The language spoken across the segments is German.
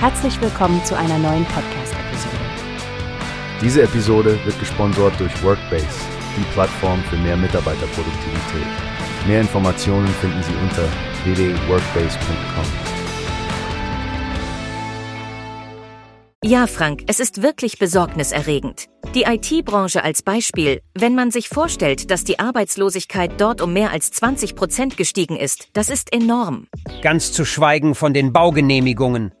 Herzlich willkommen zu einer neuen Podcast-Episode. Diese Episode wird gesponsert durch Workbase, die Plattform für mehr Mitarbeiterproduktivität. Mehr Informationen finden Sie unter www.workbase.com. Ja, Frank, es ist wirklich besorgniserregend. Die IT-Branche als Beispiel, wenn man sich vorstellt, dass die Arbeitslosigkeit dort um mehr als 20 Prozent gestiegen ist, das ist enorm. Ganz zu schweigen von den Baugenehmigungen.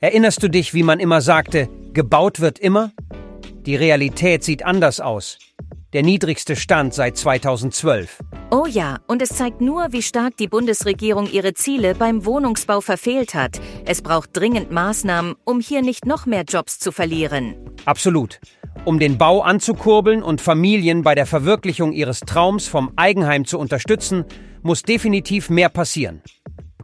Erinnerst du dich, wie man immer sagte, gebaut wird immer? Die Realität sieht anders aus. Der niedrigste Stand seit 2012. Oh ja, und es zeigt nur, wie stark die Bundesregierung ihre Ziele beim Wohnungsbau verfehlt hat. Es braucht dringend Maßnahmen, um hier nicht noch mehr Jobs zu verlieren. Absolut. Um den Bau anzukurbeln und Familien bei der Verwirklichung ihres Traums vom Eigenheim zu unterstützen, muss definitiv mehr passieren.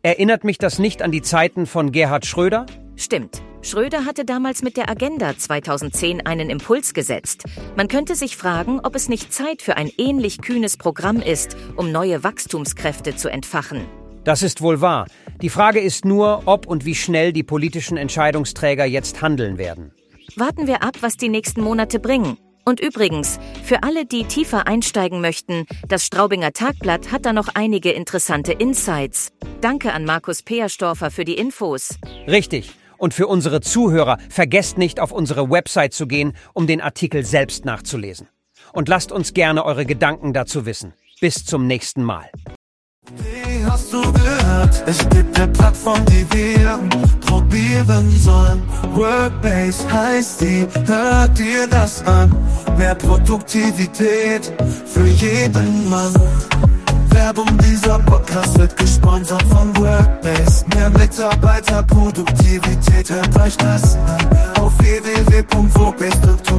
Erinnert mich das nicht an die Zeiten von Gerhard Schröder? Stimmt. Schröder hatte damals mit der Agenda 2010 einen Impuls gesetzt. Man könnte sich fragen, ob es nicht Zeit für ein ähnlich kühnes Programm ist, um neue Wachstumskräfte zu entfachen. Das ist wohl wahr. Die Frage ist nur, ob und wie schnell die politischen Entscheidungsträger jetzt handeln werden. Warten wir ab, was die nächsten Monate bringen. Und übrigens, für alle, die tiefer einsteigen möchten, das Straubinger Tagblatt hat da noch einige interessante Insights. Danke an Markus Peerstorfer für die Infos. Richtig. Und für unsere Zuhörer, vergesst nicht, auf unsere Website zu gehen, um den Artikel selbst nachzulesen. Und lasst uns gerne eure Gedanken dazu wissen. Bis zum nächsten Mal. Wie hast du gehört? Es gibt eine Plattform, die wir probieren sollen. Workbase heißt die, hört dir das an. Mehr Produktivität für jeden Mann. Werbung, dieser Podcast wird Mitarbeiterproduktivität, hört euch das. Auf www.workbase.com findet